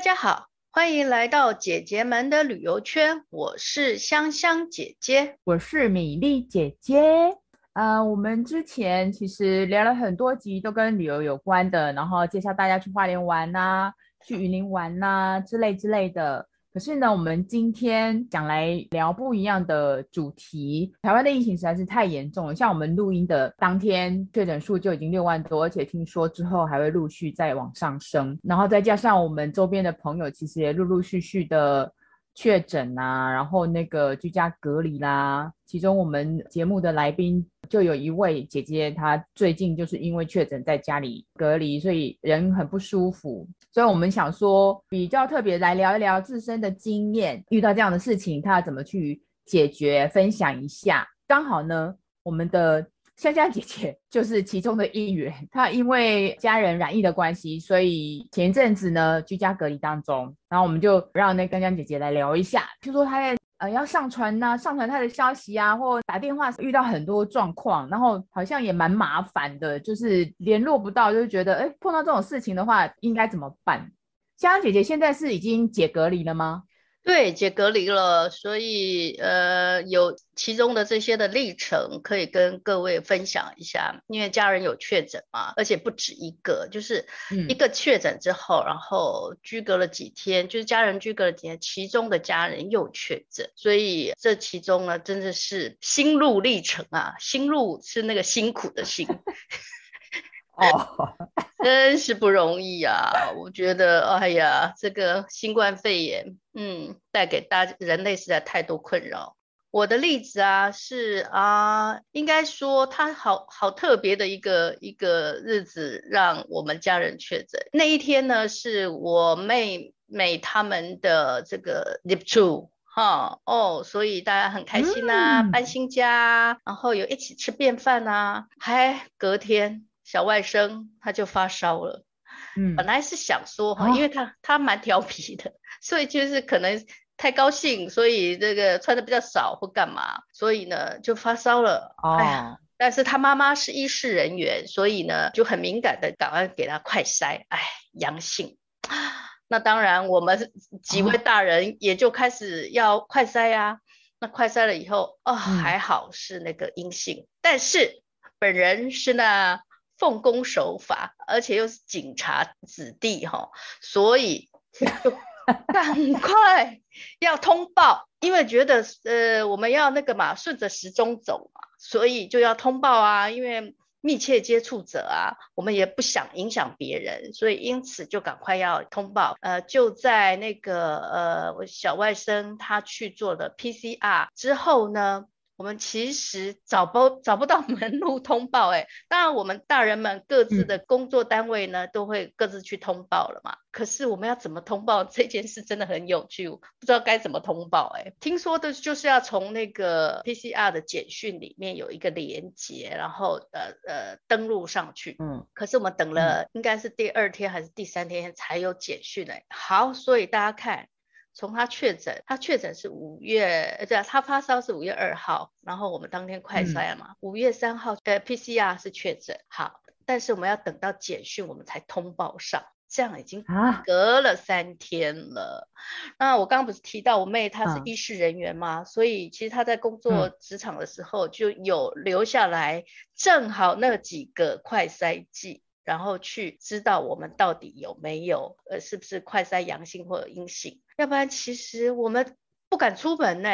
大家好，欢迎来到姐姐们的旅游圈。我是香香姐姐，我是米粒姐姐。呃，我们之前其实聊了很多集，都跟旅游有关的，然后介绍大家去花莲玩呐、去雨林玩呐、之类之类的。可是呢，我们今天讲来聊不一样的主题。台湾的疫情实在是太严重了，像我们录音的当天，确诊数就已经六万多，而且听说之后还会陆续再往上升。然后再加上我们周边的朋友，其实也陆陆续续的确诊啊，然后那个居家隔离啦。其中我们节目的来宾。就有一位姐姐，她最近就是因为确诊在家里隔离，所以人很不舒服。所以我们想说，比较特别来聊一聊自身的经验，遇到这样的事情，她要怎么去解决，分享一下。刚好呢，我们的香香姐姐就是其中的一员。她因为家人染疫的关系，所以前一阵子呢居家隔离当中，然后我们就让那香香姐姐来聊一下，就说她在。呃，要上传呐、上传他的消息啊，或打电话遇到很多状况，然后好像也蛮麻烦的，就是联络不到，就是觉得，哎，碰到这种事情的话，应该怎么办？香香姐姐现在是已经解隔离了吗？对，解隔离了，所以呃，有其中的这些的历程可以跟各位分享一下。因为家人有确诊嘛，而且不止一个，就是一个确诊之后，嗯、然后居隔了几天，就是家人居隔了几天，其中的家人又确诊，所以这其中呢，真的是心路历程啊，心路是那个辛苦的辛。哦，真是不容易啊！我觉得，哎呀，这个新冠肺炎，嗯，带给大人类实在太多困扰。我的例子啊，是啊，应该说他好好特别的一个一个日子，让我们家人确诊。那一天呢，是我妹妹他们的这个 l i p t o 哈哦，所以大家很开心呐、啊，嗯、搬新家，然后有一起吃便饭呐、啊，还隔天。小外甥他就发烧了，嗯，本来是想说哈，因为他他蛮调皮的，所以就是可能太高兴，所以这个穿的比较少或干嘛，所以呢就发烧了。哦，哎呀，但是他妈妈是医事人员，所以呢就很敏感的赶快给他快筛，哎，阳性。那当然我们几位大人也就开始要快筛呀，那快筛了以后，哦，还好是那个阴性，但是本人是那。奉公守法，而且又是警察子弟哈，所以赶快要通报，因为觉得呃我们要那个嘛，顺着时钟走嘛，所以就要通报啊，因为密切接触者啊，我们也不想影响别人，所以因此就赶快要通报。呃，就在那个呃我小外甥他去做了 PCR 之后呢。我们其实找不找不到门路通报，哎，当然我们大人们各自的工作单位呢，都会各自去通报了嘛。可是我们要怎么通报这件事真的很有趣，不知道该怎么通报，哎，听说的就是要从那个 PCR 的简讯里面有一个连接，然后呃呃登录上去。嗯，可是我们等了应该是第二天还是第三天才有简讯哎。好，所以大家看。从他确诊，他确诊是五月，对啊，他发烧是五月二号，然后我们当天快筛嘛，五、嗯、月三号呃 PCR 是确诊，好，但是我们要等到简讯我们才通报上，这样已经隔了三天了。啊、那我刚刚不是提到我妹她是医事人员吗？嗯、所以其实她在工作职场的时候就有留下来，正好那几个快筛剂。然后去知道我们到底有没有，呃，是不是快筛阳性或者阴性？要不然其实我们不敢出门呢，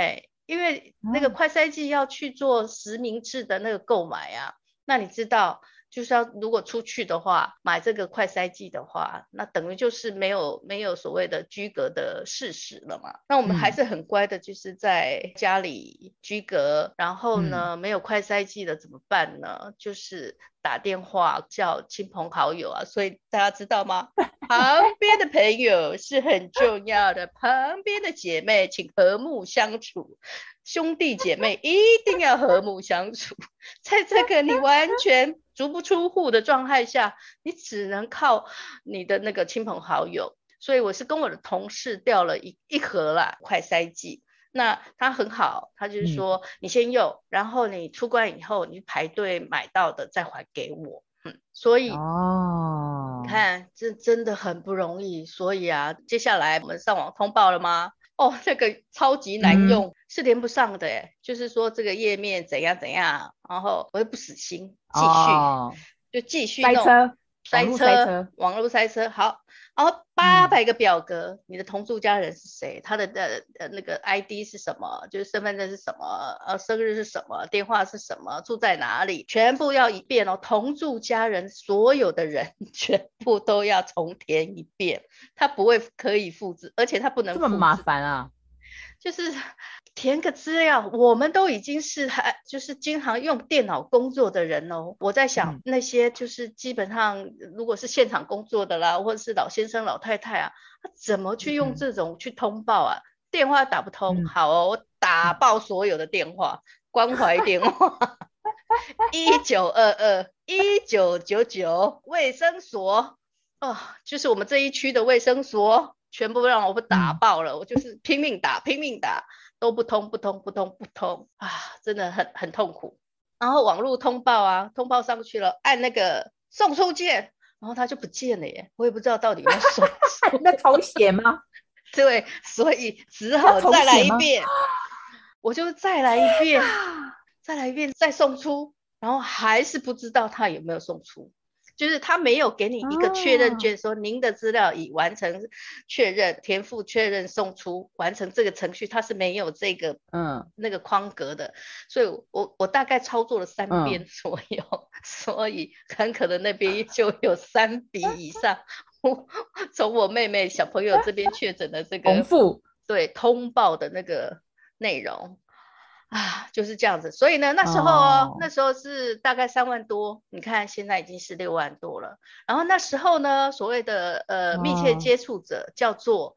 因为那个快筛剂要去做实名制的那个购买啊。那你知道？就是要如果出去的话，买这个快筛剂的话，那等于就是没有没有所谓的居隔的事实了嘛。那我们还是很乖的，就是在家里居隔。嗯、然后呢，没有快筛剂的怎么办呢？就是打电话叫亲朋好友啊。所以大家知道吗？旁边的朋友是很重要的，旁边的姐妹请和睦相处，兄弟姐妹一定要和睦相处。在这个你完全。足不出户的状态下，你只能靠你的那个亲朋好友。所以我是跟我的同事调了一一盒啦快筛剂。那他很好，他就是说你先用，然后你出关以后你排队买到的再还给我。嗯，所以哦，你看这真的很不容易。所以啊，接下来我们上网通报了吗？哦，这个超级难用，嗯、是连不上的诶，就是说这个页面怎样怎样，然后我又不死心，继续、哦、就继续弄。塞车塞车，塞车，网络塞车，好，然后八百个表格，嗯、你的同住家人是谁？他的呃呃那个 ID 是什么？就是身份证是什么？呃，生日是什么？电话是什么？住在哪里？全部要一遍哦。同住家人所有的人 全部都要重填一遍，他不会可以复制，而且他不能。这么麻烦啊？就是。填个资料，我们都已经是还就是经常用电脑工作的人哦。我在想那些就是基本上如果是现场工作的啦，或者是老先生老太太啊，他怎么去用这种去通报啊？嗯、电话打不通，嗯、好哦，我打爆所有的电话，关怀电话，一九二二一九九九卫生所哦，就是我们这一区的卫生所，全部让我不打爆了，嗯、我就是拼命打，拼命打。都不通不通不通不通啊，真的很很痛苦。然后网络通报啊，通报上去了，按那个送出键，然后它就不见了耶，我也不知道到底要送 那重写吗？对，所以只好再来一遍。我就再来一遍，再来一遍，再送出，然后还是不知道他有没有送出。就是他没有给你一个确认卷，说您的资料已完成确认、填付确认、送出完成这个程序，他是没有这个嗯。那个框格的，所以我我大概操作了三遍左右，嗯、所以很可能那边就有三笔以上，从我妹妹小朋友这边确诊的这个重复。对通报的那个内容。啊，就是这样子，所以呢，那时候哦，oh. 那时候是大概三万多，你看现在已经是六万多了。然后那时候呢，所谓的呃密切接触者叫做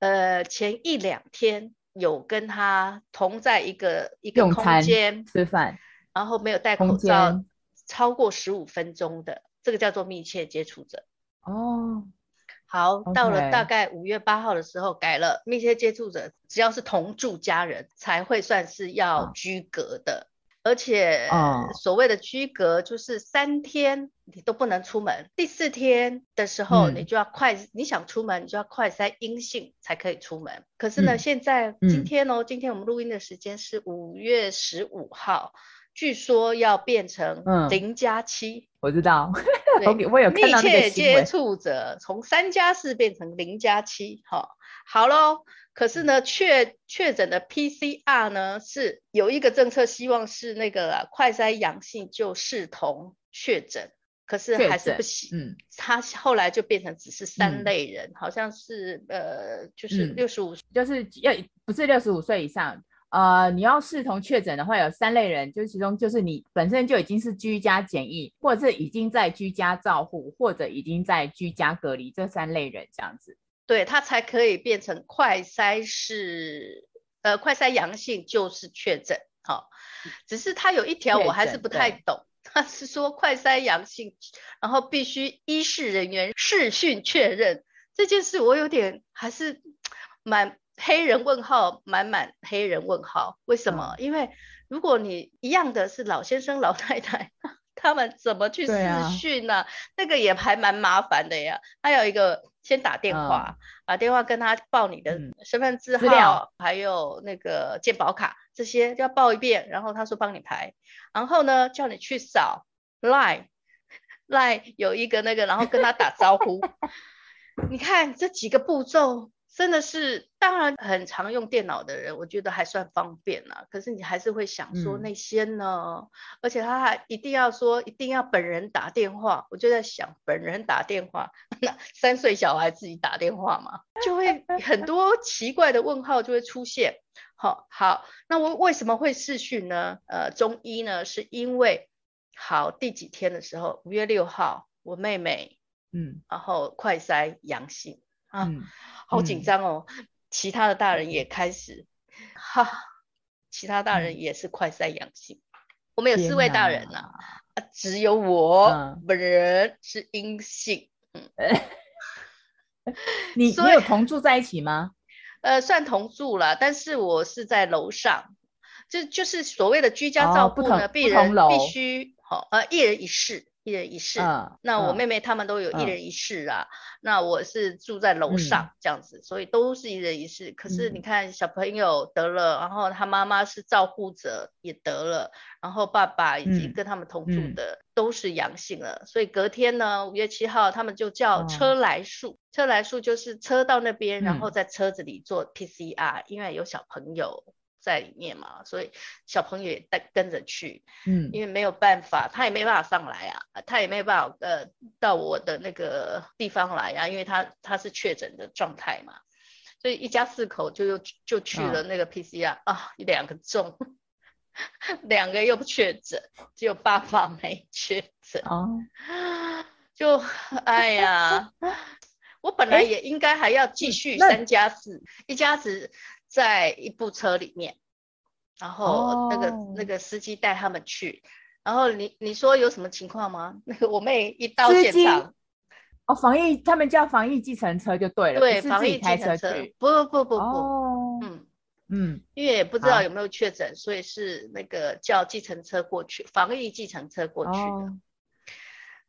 呃前一两天有跟他同在一个一个空间吃饭，然后没有戴口罩超过十五分钟的，这个叫做密切接触者。哦。Oh. 好.到了大概五月八号的时候改了，密切接触者只要是同住家人才会算是要居隔的，哦、而且、哦、所谓的居隔就是三天你都不能出门，第四天的时候你就要快，嗯、你想出门你就要快筛阴性才可以出门。可是呢，嗯、现在今天哦，嗯、今天我们录音的时间是五月十五号。据说要变成零加七，我知道，对我有密切接触者从三加四变成零加七，好，好喽。可是呢，确确诊的 PCR 呢是有一个政策，希望是那个、啊、快筛阳性就视同确诊，可是还是不行。嗯，他后来就变成只是三类人，嗯、好像是呃，就是六十五，就是要不是六十五岁以上。呃，你要视同确诊的话，有三类人，就是其中就是你本身就已经是居家检疫，或者是已经在居家照护，或者已经在居家隔离这三类人这样子，对，他才可以变成快筛是呃快筛阳性就是确诊，好、哦，只是他有一条我还是不太懂，他是说快筛阳性，然后必须医事人员视讯确认这件事，我有点还是蛮。黑人问号，满满黑人问号，为什么？嗯、因为如果你一样的是老先生、老太太，他们怎么去视讯呢？啊、那个也还蛮麻烦的呀。还有一个，先打电话，嗯、把电话跟他报你的身份证号，料还有那个健保卡，这些要报一遍。然后他说帮你排，然后呢叫你去扫 Line，Line Line 有一个那个，然后跟他打招呼。你看这几个步骤。真的是，当然很常用电脑的人，我觉得还算方便啦。可是你还是会想说那些呢？嗯、而且他还一定要说，一定要本人打电话。我就在想，本人打电话，那三岁小孩自己打电话嘛，就会 很多奇怪的问号就会出现。好，好，那我为什么会视讯呢？呃，中医呢，是因为好第几天的时候，五月六号，我妹妹，嗯，然后快筛阳性。啊，嗯、好紧张哦！嗯、其他的大人也开始，哈，其他大人也是快筛阳性。嗯、我们有四位大人呐、啊，啊，只有我本人是阴性。嗯，你你有同住在一起吗？呃，算同住了，但是我是在楼上，就就是所谓的居家照顾呢，必人必须好，呃，一人一室，一人一室。嗯、那我妹妹她们都有一人一室啊。嗯、那我是住在楼上这样子，嗯、所以都是一人一室。可是你看小朋友得了，嗯、然后他妈妈是照护者也得了，然后爸爸以及跟他们同住的都是阳性了。嗯、所以隔天呢，五月七号他们就叫车来数，哦、车来数就是车到那边，然后在车子里做 PCR，、嗯、因为有小朋友。在里面嘛，所以小朋友也带跟着去，嗯，因为没有办法，他也没办法上来啊，他也没有办法呃到我的那个地方来啊，因为他他是确诊的状态嘛，所以一家四口就又就去了那个 PCR 啊，两个中，两个又不确诊，只有爸爸没确诊，哦，就哎呀，我本来也应该还要继续三加四，一家子。在一部车里面，然后那个、oh. 那个司机带他们去，然后你你说有什么情况吗？那个我妹一到现场，哦，防疫他们叫防疫计程车就对了，对，防疫计程车，不不不不不，oh. 嗯嗯，因为也不知道有没有确诊，所以是那个叫计程车过去，防疫计程车过去的。Oh.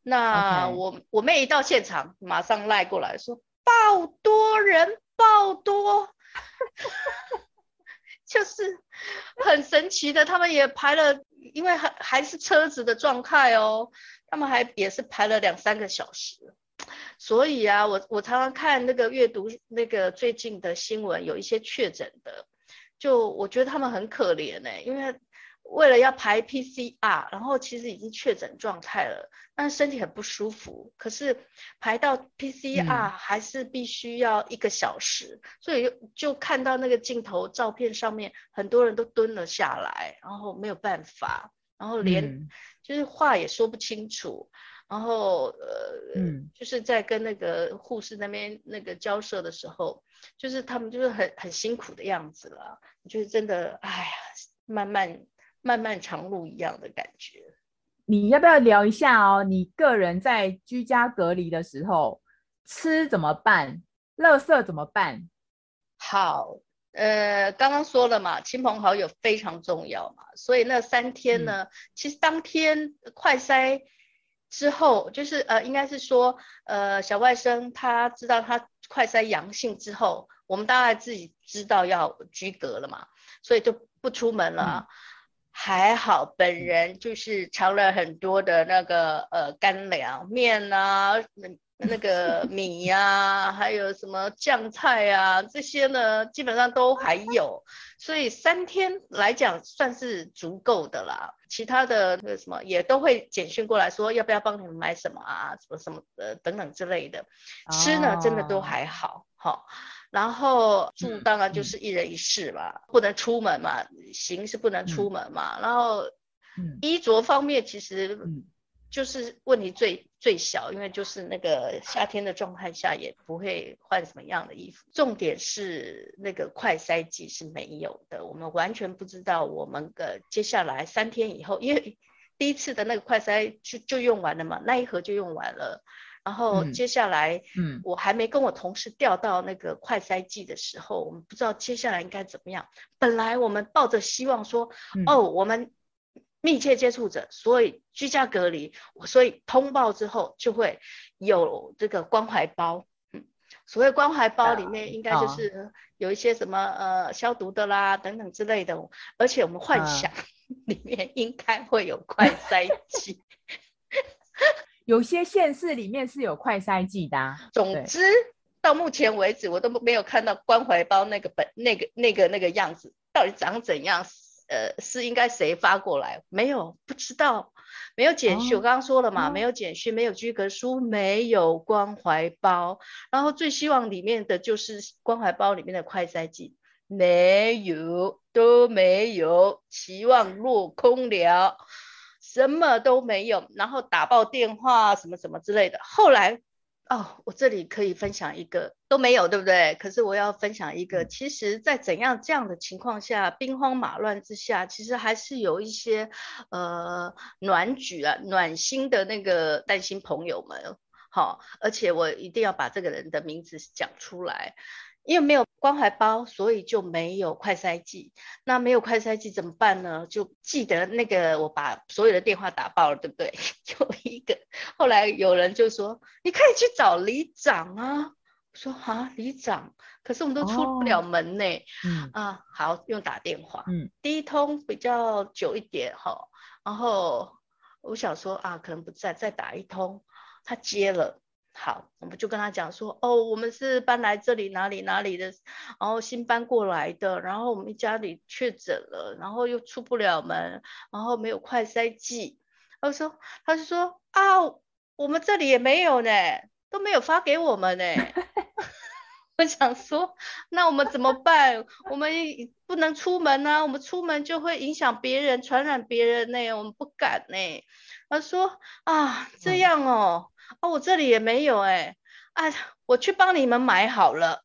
那.我我妹一到现场，马上赖过来说爆多人爆多。就是很神奇的，他们也排了，因为还还是车子的状态哦，他们还也是排了两三个小时。所以啊，我我常常看那个阅读那个最近的新闻，有一些确诊的，就我觉得他们很可怜呢，因为。为了要排 PCR，然后其实已经确诊状态了，但身体很不舒服。可是排到 PCR 还是必须要一个小时，嗯、所以就就看到那个镜头照片上面，很多人都蹲了下来，然后没有办法，然后连就是话也说不清楚，然后呃，嗯、就是在跟那个护士那边那个交涉的时候，就是他们就是很很辛苦的样子了。就是真的，哎呀，慢慢。漫漫长路一样的感觉，你要不要聊一下哦？你个人在居家隔离的时候吃怎么办？垃圾怎么办？好，呃，刚刚说了嘛，亲朋好友非常重要嘛，所以那三天呢，嗯、其实当天快筛之后，就是呃，应该是说，呃，小外甥他知道他快筛阳性之后，我们大概自己知道要居隔了嘛，所以就不出门了。嗯还好，本人就是尝了很多的那个呃干粮面啊，那那个 米呀、啊，还有什么酱菜啊，这些呢基本上都还有，所以三天来讲算是足够的啦。其他的那个什么也都会简讯过来说要不要帮你们买什么啊，什么什么呃等等之类的。吃呢真的都还好，好、哦。然后住当然就是一人一室嘛，不能出门嘛，行是不能出门嘛。嗯、然后衣着方面其实就是问题最、嗯、最小，因为就是那个夏天的状态下也不会换什么样的衣服。重点是那个快筛剂是没有的，我们完全不知道我们的接下来三天以后，因为第一次的那个快筛就就用完了嘛，那一盒就用完了。然后接下来，嗯，我还没跟我同事调到那个快筛剂的时候，嗯、我们不知道接下来应该怎么样。本来我们抱着希望说，嗯、哦，我们密切接触者，所以居家隔离，所以通报之后就会有这个关怀包。嗯，所谓关怀包里面应该就是有一些什么、嗯、呃消毒的啦等等之类的，而且我们幻想 里面应该会有快筛剂。有些县市里面是有快筛剂的、啊。总之，到目前为止，我都没有看到关怀包那个本、那个、那个、那个样子，到底长怎样？呃，是应该谁发过来？没有，不知道。没有简讯，哦、我刚刚说了嘛，哦、没有简讯，没有居格书，没有关怀包。然后最希望里面的就是关怀包里面的快筛剂，没有，都没有，期望落空了。什么都没有，然后打爆电话什么什么之类的。后来，哦，我这里可以分享一个都没有，对不对？可是我要分享一个，其实，在怎样这样的情况下，兵荒马乱之下，其实还是有一些呃暖举啊、暖心的那个担心朋友们。好，而且我一定要把这个人的名字讲出来。因为没有关怀包，所以就没有快筛剂。那没有快筛剂怎么办呢？就记得那个，我把所有的电话打爆了，对不对？有一个，后来有人就说，你可以去找里长啊。我说啊，里长，可是我们都出不了门呢。哦嗯、啊，好，用打电话。嗯，第一通比较久一点哈，然后我想说啊，可能不在，再打一通，他接了。好，我们就跟他讲说，哦，我们是搬来这里哪里哪里的，然后新搬过来的，然后我们家里确诊了，然后又出不了门，然后没有快筛剂。他说，他就说啊，我们这里也没有呢，都没有发给我们呢。我想说，那我们怎么办？我们不能出门啊，我们出门就会影响别人，传染别人呢，我们不敢呢。他说啊，这样哦。哦，我这里也没有哎，哎，我去帮你们买好了，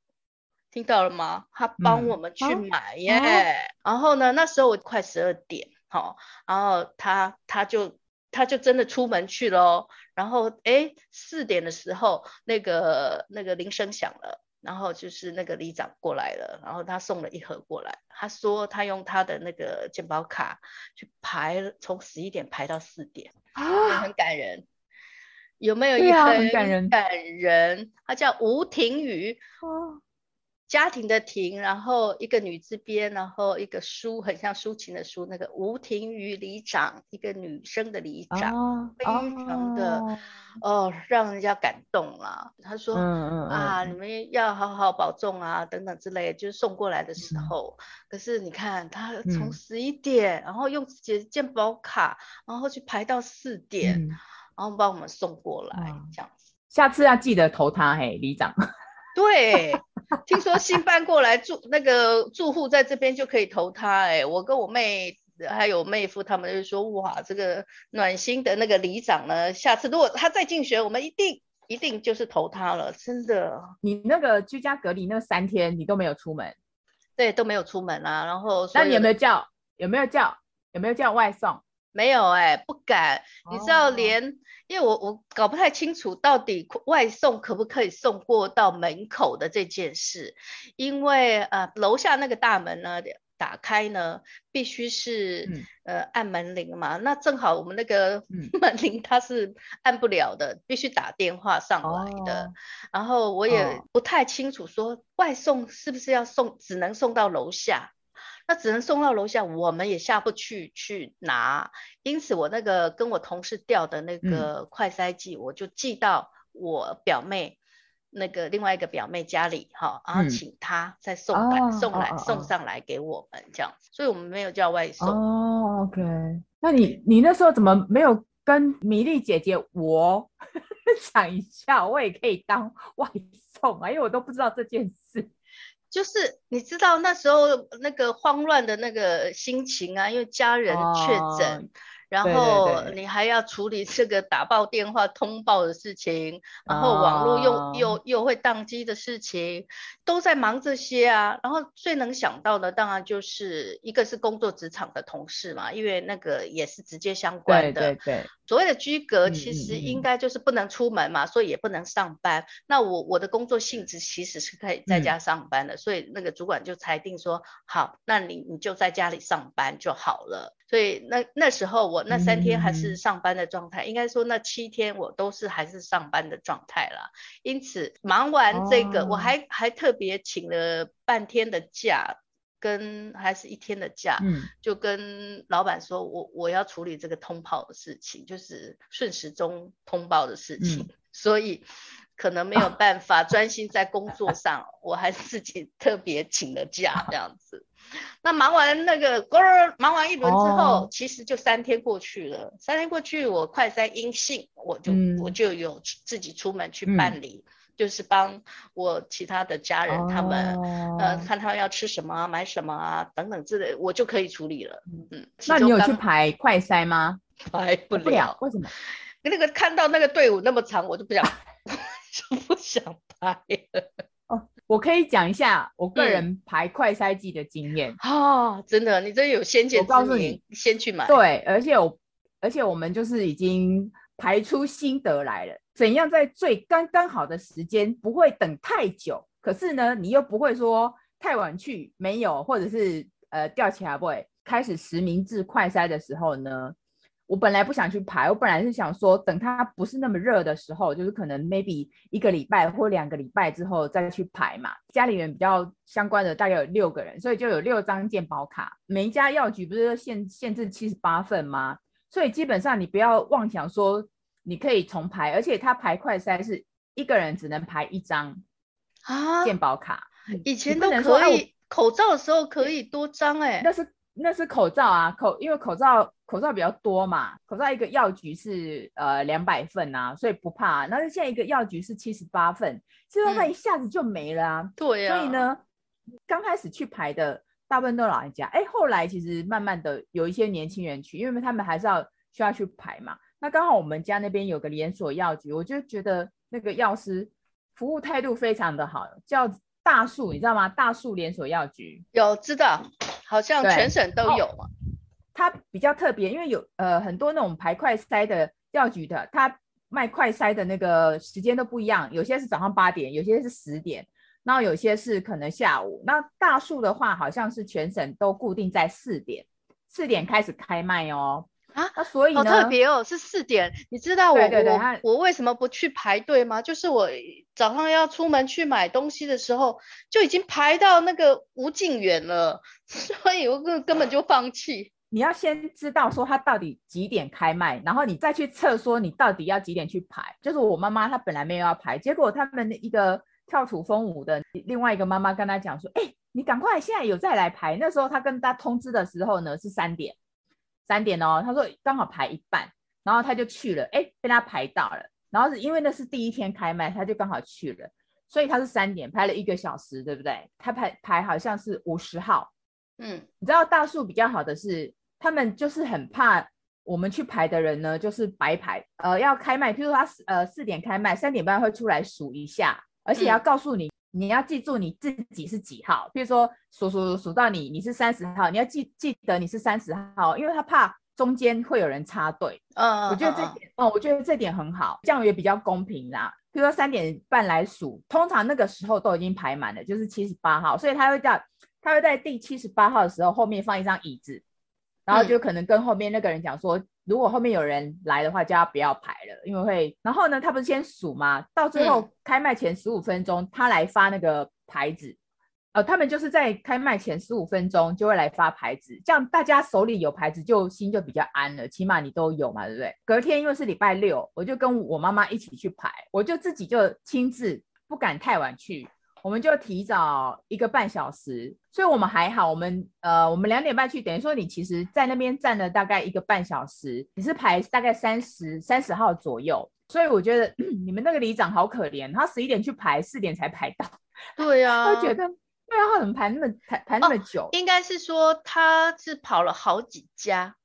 听到了吗？他帮我们去买耶。然后呢，那时候我快十二点，好，然后他他就他就真的出门去了。然后哎，四点的时候，那个那个铃声响了，然后就是那个里长过来了，然后他送了一盒过来。他说他用他的那个健保卡去排，从十一点排到四点，啊，很感人。有没有一个很感人？感人，他叫吴庭宇，哦，家庭的庭，然后一个女字边，然后一个抒，很像抒情的抒，那个吴庭宇里长，一个女生的里长，哦、非常的哦，哦，让人家感动了。他说，嗯嗯啊，你们要好好保重啊，等等之类，就是送过来的时候。嗯、可是你看，他从十一点，嗯、然后用自己的健保卡，然后去排到四点。嗯然后帮我们送过来，这样子。下次要记得投他，嘿，里长。对，听说新搬过来住那个住户在这边就可以投他，哎，我跟我妹还有妹夫他们就说，哇，这个暖心的那个里长呢，下次如果他再竞选，我们一定一定就是投他了，真的。你那个居家隔离那三天，你都没有出门？对，都没有出门啊。然后，那你有没有叫？有没有叫？有没有叫外送？没有哎、欸，不敢。你知道连，连、哦、因为我我搞不太清楚到底外送可不可以送过到门口的这件事，因为呃楼下那个大门呢打开呢必须是、嗯、呃按门铃嘛，那正好我们那个 门铃它是按不了的，嗯、必须打电话上来的。哦、然后我也不太清楚说外送是不是要送，只能送到楼下。那只能送到楼下，我们也下不去去拿，因此我那个跟我同事调的那个快筛剂，嗯、我就寄到我表妹那个另外一个表妹家里哈，然后请她再送来、嗯、送来、哦、送上来给我们这样子，所以我们没有叫外送。哦，OK，那你你那时候怎么没有跟米粒姐姐我 讲一下，我也可以当外送啊，因为我都不知道这件事。就是你知道那时候那个慌乱的那个心情啊，因为家人确诊。哦然后你还要处理这个打爆电话通报的事情，然后网络又、哦、又又会宕机的事情，都在忙这些啊。然后最能想到的当然就是一个是工作职场的同事嘛，因为那个也是直接相关的。对对对。所谓的居隔其实应该就是不能出门嘛，嗯、所以也不能上班。那我我的工作性质其实是可以在家上班的，嗯、所以那个主管就裁定说，好，那你你就在家里上班就好了。所以那那时候我那三天还是上班的状态，嗯、应该说那七天我都是还是上班的状态啦。因此忙完这个，哦、我还还特别请了半天的假，跟还是一天的假，嗯、就跟老板说我我要处理这个通报的事情，就是顺时钟通报的事情，嗯、所以可能没有办法专心在工作上，啊、我还是自己特别请了假这样子。那忙完那个，忙完一轮之后，哦、其实就三天过去了。三天过去，我快筛阴性，我就、嗯、我就有自己出门去办理，嗯、就是帮我其他的家人他们，哦、呃，看他们要吃什么啊，买什么啊，等等之类，我就可以处理了。嗯，那你有去排快筛吗？排不了，不了，为什么？那个看到那个队伍那么长，我就不想，就不想排了。我可以讲一下我个人排快筛剂的经验啊、哦，真的，你这有先见之明，我告诉你，先去买。对，而且我，而且我们就是已经排出心得来了，怎样在最刚刚好的时间，不会等太久，可是呢，你又不会说太晚去没有，或者是呃吊起来不会。开始实名制快筛的时候呢，我本来不想去排，我本来是想说等它不是那么热的时候，就是可能 maybe 一个礼拜或两个礼拜之后再去排嘛。家里人比较相关的大概有六个人，所以就有六张健保卡。每一家药局不是限限制七十八份吗？所以基本上你不要妄想说你可以重排，而且它排快筛是一个人只能排一张啊健保卡。以前都可以，口罩的时候可以多张哎、欸，那是。那是口罩啊，口因为口罩口罩比较多嘛，口罩一个药局是呃两百份啊，所以不怕。那现在一个药局是七十八份，七十八份一下子就没了啊。对呀。所以呢，刚开始去排的大部分都老人家，哎，后来其实慢慢的有一些年轻人去，因为他们还是要需要去排嘛。那刚好我们家那边有个连锁药局，我就觉得那个药师服务态度非常的好，叫大树，你知道吗？大树连锁药局有知道。好像全省都有嘛，它比较特别，因为有呃很多那种排快筛的药局的，它卖快筛的那个时间都不一样，有些是早上八点，有些是十点，然后有些是可能下午。那大树的话，好像是全省都固定在四点，四点开始开卖哦。啊，那所以呢，好特别哦，是四点。你知道我我我为什么不去排队吗？就是我早上要出门去买东西的时候，就已经排到那个无尽远了，所以我根根本就放弃。你要先知道说他到底几点开卖，然后你再去测说你到底要几点去排。就是我妈妈她本来没有要排，结果他们一个跳土风舞的另外一个妈妈跟她讲说，哎，你赶快现在有再来排。那时候她跟她通知的时候呢是三点。三点哦，他说刚好排一半，然后他就去了，哎，被他排到了，然后是因为那是第一天开卖，他就刚好去了，所以他是三点排了一个小时，对不对？他排排好像是五十号，嗯，你知道大树比较好的是，他们就是很怕我们去排的人呢，就是白排，呃，要开卖，譬如说他呃四点开卖，三点半会出来数一下，而且要告诉你。嗯你要记住你自己是几号，比如说数数数到你，你是三十号，你要记记得你是三十号，因为他怕中间会有人插队。嗯，我觉得这点，哦、嗯，我觉得这点很好，这样也比较公平啦。比如说三点半来数，通常那个时候都已经排满了，就是七十八号，所以他会叫他会在第七十八号的时候后面放一张椅子，然后就可能跟后面那个人讲说。嗯如果后面有人来的话，就要不要排了，因为会。然后呢，他不是先数吗？到最后开卖前十五分钟，他来发那个牌子。呃，他们就是在开卖前十五分钟就会来发牌子，这样大家手里有牌子就心就比较安了，起码你都有嘛，对不对？隔天因为是礼拜六，我就跟我妈妈一起去排，我就自己就亲自不敢太晚去。我们就提早一个半小时，所以我们还好。我们呃，我们两点半去，等于说你其实在那边站了大概一个半小时，你是排大概三十三十号左右。所以我觉得 你们那个里长好可怜，他十一点去排，四点才排到。对呀、啊，我觉得对啊，他怎么排那么排排那么久？哦、应该是说他是跑了好几家。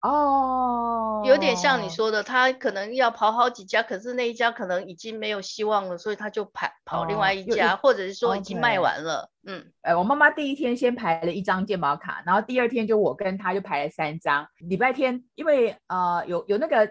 哦，有点像你说的，他可能要跑好几家，可是那一家可能已经没有希望了，所以他就排跑另外一家，哦、或者是说已经卖完了。Okay. 嗯，呃，我妈妈第一天先排了一张健保卡，然后第二天就我跟她就排了三张。礼拜天因为呃有有那个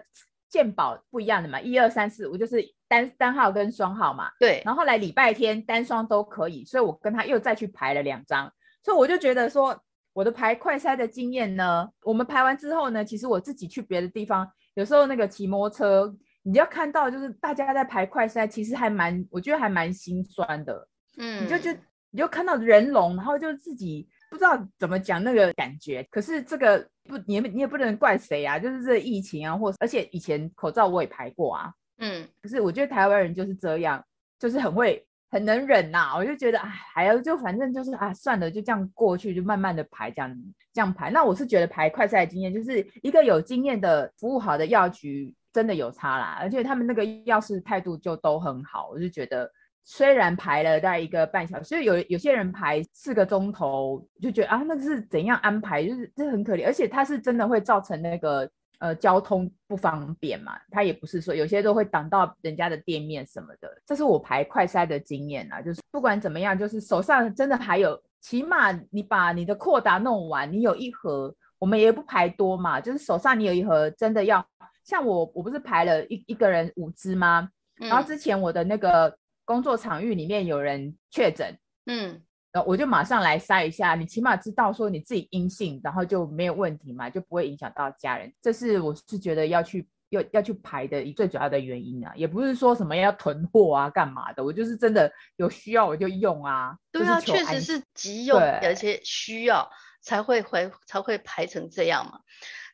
健保不一样的嘛，一二三四五就是单单号跟双号嘛。对。然后后来礼拜天单双都可以，所以我跟她又再去排了两张，所以我就觉得说。我的排快筛的经验呢，我们排完之后呢，其实我自己去别的地方，有时候那个骑摩托车，你要看到就是大家在排快筛，其实还蛮，我觉得还蛮心酸的。嗯，你就就你就看到人龙，然后就自己不知道怎么讲那个感觉。可是这个不，你你也不能怪谁啊，就是这疫情啊，或而且以前口罩我也排过啊。嗯，可是我觉得台湾人就是这样，就是很会。很能忍呐、我就觉得哎，还有就反正就是啊，算了，就这样过去，就慢慢的排，这样这样排。那我是觉得排快赛的经验，就是一个有经验的服务好的药局真的有差啦，而且他们那个药师态度就都很好。我就觉得虽然排了大概一个半小时，所以有有些人排四个钟头，就觉得啊，那个是怎样安排，就是这很可怜，而且它是真的会造成那个。呃，交通不方便嘛，他也不是说有些都会挡到人家的店面什么的，这是我排快筛的经验啊。就是不管怎么样，就是手上真的还有，起码你把你的扩达弄完，你有一盒，我们也不排多嘛，就是手上你有一盒，真的要像我，我不是排了一一个人五支吗？然后之前我的那个工作场域里面有人确诊，嗯，我就马上来筛一下，你起码知道说你自己阴性，然后就没有问题嘛，就不会影响到家人。这是我是觉得要去要要去排的最主要的原因啊，也不是说什么要囤货啊干嘛的，我就是真的有需要我就用啊。对啊，确实是急用，而且需要才会回才会排成这样嘛。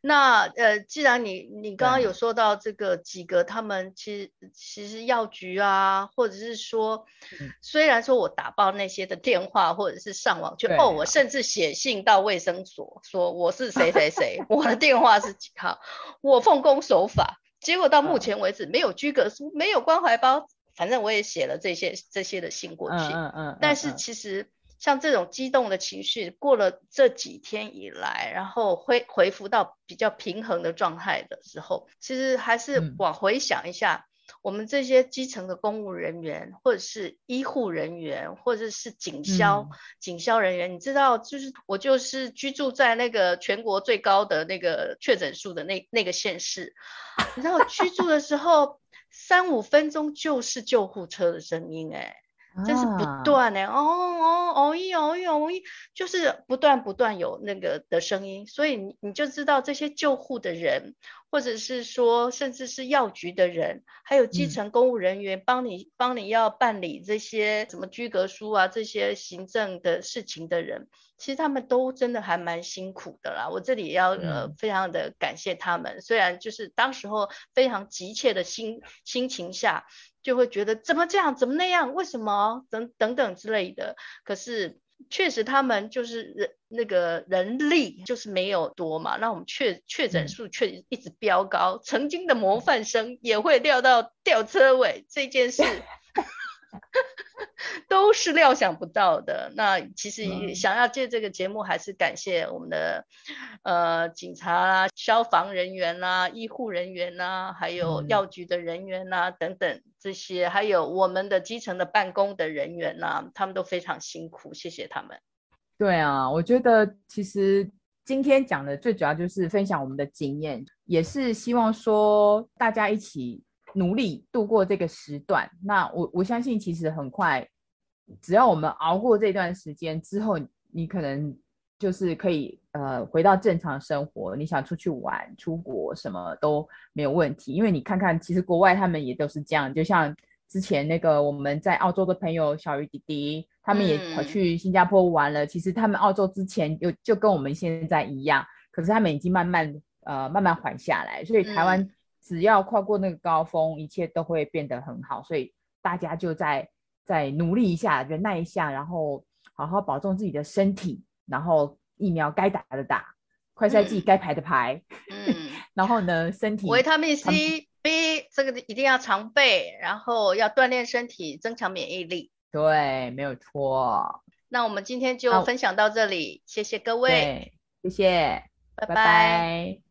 那呃，既然你你刚刚有说到这个几个，他们其实其实药局啊，或者是说，虽然说我打爆那些的电话，或者是上网去哦，我甚至写信到卫生所说我是谁谁谁，我的电话是几号，我奉公守法，结果到目前为止没有居格书，没有关怀包，反正我也写了这些这些的信过去，嗯嗯，但是其实。像这种激动的情绪，过了这几天以来，然后恢恢复到比较平衡的状态的时候，其实还是往回想一下，嗯、我们这些基层的公务人员，或者是医护人员，或者是警消、嗯、警消人员，你知道，就是我就是居住在那个全国最高的那个确诊数的那那个县市，你知道居住的时候，三五分钟就是救护车的声音、欸，哎。真是不断呢、欸，哦哦哦一哦一哦一，就是不断不断有那个的声音，所以你你就知道这些救护的人，或者是说甚至是药局的人，还有基层公务人员帮你、嗯、帮你要办理这些什么居格书啊这些行政的事情的人，其实他们都真的还蛮辛苦的啦。我这里也要呃非常的感谢他们，虽然就是当时候非常急切的心心情下。就会觉得怎么这样，怎么那样，为什么等等等之类的。可是确实他们就是人那个人力就是没有多嘛，那我们确确诊数却一直飙高，曾经的模范生也会掉到吊车尾这件事。都是料想不到的。那其实想要借这个节目，还是感谢我们的、嗯、呃警察啦、消防人员啦、医护人员啦，还有药局的人员啦、嗯、等等这些，还有我们的基层的办公的人员啦，他们都非常辛苦，谢谢他们。对啊，我觉得其实今天讲的最主要就是分享我们的经验，也是希望说大家一起。努力度过这个时段，那我我相信其实很快，只要我们熬过这段时间之后，你可能就是可以呃回到正常生活。你想出去玩、出国什么都没有问题，因为你看看，其实国外他们也都是这样。就像之前那个我们在澳洲的朋友小鱼弟弟，他们也跑去新加坡玩了。嗯、其实他们澳洲之前有就跟我们现在一样，可是他们已经慢慢呃慢慢缓下来，所以台湾。嗯只要跨过那个高峰，一切都会变得很好。所以大家就再再努力一下，忍耐一下，然后好好保重自己的身体。然后疫苗该打的打，快筛剂该排的排。嗯，然后呢，身体维他命 C、B 这个一定要常备，然后要锻炼身体，增强免疫力。对，没有错。那我们今天就分享到这里，谢谢各位，谢谢，拜拜。拜拜。